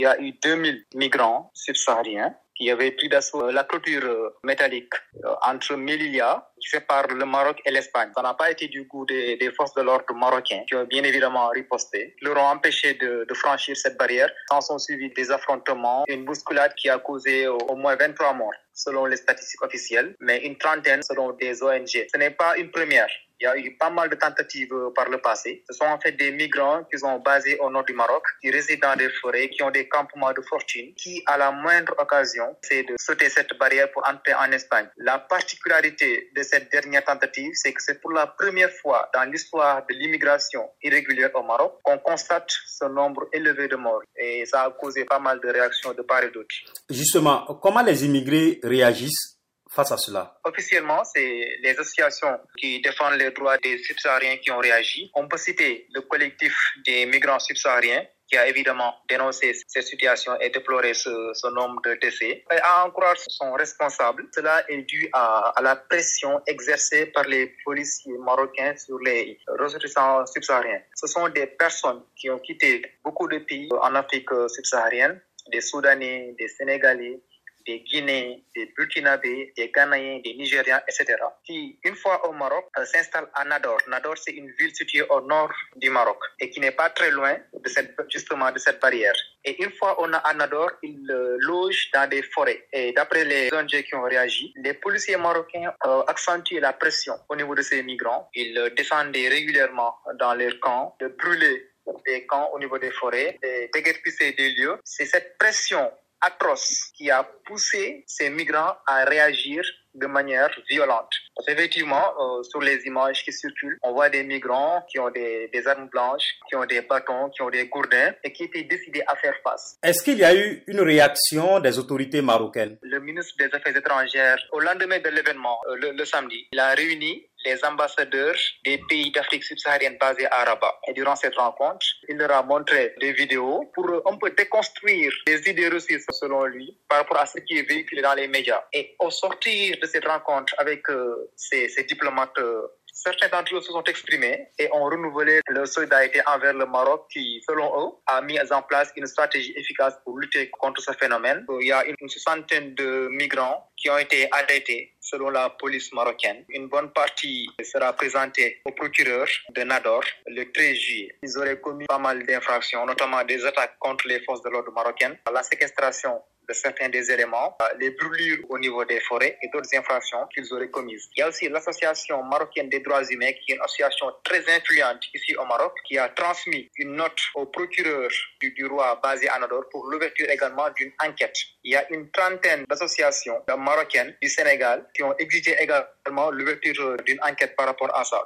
il y a eu 2000 migrants subsahariens qui avaient pris d'assaut la clôture métallique entre Melilla, qui sépare le Maroc et l'Espagne. Ça n'a pas été du goût des, forces de l'ordre marocains, qui ont bien évidemment riposté. Leur ont empêché de, de franchir cette barrière. S'en sont suivis des affrontements, une bousculade qui a causé au, au moins 23 morts selon les statistiques officielles, mais une trentaine selon des ONG. Ce n'est pas une première. Il y a eu pas mal de tentatives par le passé. Ce sont en fait des migrants qui sont basés au nord du Maroc, qui résident dans des forêts, qui ont des campements de fortune, qui, à la moindre occasion, essaient de sauter cette barrière pour entrer en Espagne. La particularité de cette dernière tentative, c'est que c'est pour la première fois dans l'histoire de l'immigration irrégulière au Maroc qu'on constate ce nombre élevé de morts. Et ça a causé pas mal de réactions de part et d'autre. Justement, comment les immigrés réagissent face à cela Officiellement, c'est les associations qui défendent les droits des subsahariens qui ont réagi. On peut citer le collectif des migrants subsahariens qui a évidemment dénoncé cette situation et déploré ce, ce nombre de décès. Et à en croire son responsable, cela est dû à, à, la pression exercée par les policiers marocains sur les ressortissants subsahariens. Ce sont des personnes qui ont quitté beaucoup de pays en Afrique subsaharienne, des Soudanais, des Sénégalais, des Guinéens, des Burkinabés, des Ghanéens, des Nigériens, etc., qui, une fois au Maroc, euh, s'installent à Nador. Nador, c'est une ville située au nord du Maroc et qui n'est pas très loin de cette, justement de cette barrière. Et une fois on a à Nador, ils euh, logent dans des forêts. Et d'après les ONG qui ont réagi, les policiers marocains euh, accentuent la pression au niveau de ces migrants. Ils euh, descendaient régulièrement dans leurs camps, de brûler des camps au niveau des forêts, de déguerpisser des lieux. C'est cette pression atroce qui a poussé ces migrants à réagir de manière violente. Parce qu'effectivement, euh, sur les images qui circulent, on voit des migrants qui ont des, des, armes blanches, qui ont des bâtons, qui ont des gourdins et qui étaient décidés à faire face. Est-ce qu'il y a eu une réaction des autorités marocaines? Le ministre des Affaires étrangères, au lendemain de l'événement, euh, le, le samedi, il a réuni les ambassadeurs des pays d'Afrique subsaharienne basés à Rabat. Et durant cette rencontre, il leur a montré des vidéos pour un peu déconstruire les idées reçues selon lui par rapport à ce qui est véhiculé dans les médias. Et au sortir de cette rencontre avec euh, ces, ces, diplomates euh, Certains d'entre eux se sont exprimés et ont renouvelé leur solidarité envers le Maroc qui, selon eux, a mis en place une stratégie efficace pour lutter contre ce phénomène. Il y a une soixantaine de migrants qui ont été arrêtés selon la police marocaine. Une bonne partie sera présentée au procureur de Nador le 13 juillet. Ils auraient commis pas mal d'infractions, notamment des attaques contre les forces de l'ordre marocaines, la séquestration de certains des éléments, les brûlures au niveau des forêts et d'autres infractions qu'ils auraient commises. Il y a aussi l'association marocaine des droits humains, qui est une association très influente ici au Maroc, qui a transmis une note au procureur du, du roi basé à Nador pour l'ouverture également d'une enquête. Il y a une trentaine d'associations marocaines du Sénégal qui ont exigé également l'ouverture d'une enquête par rapport à ça.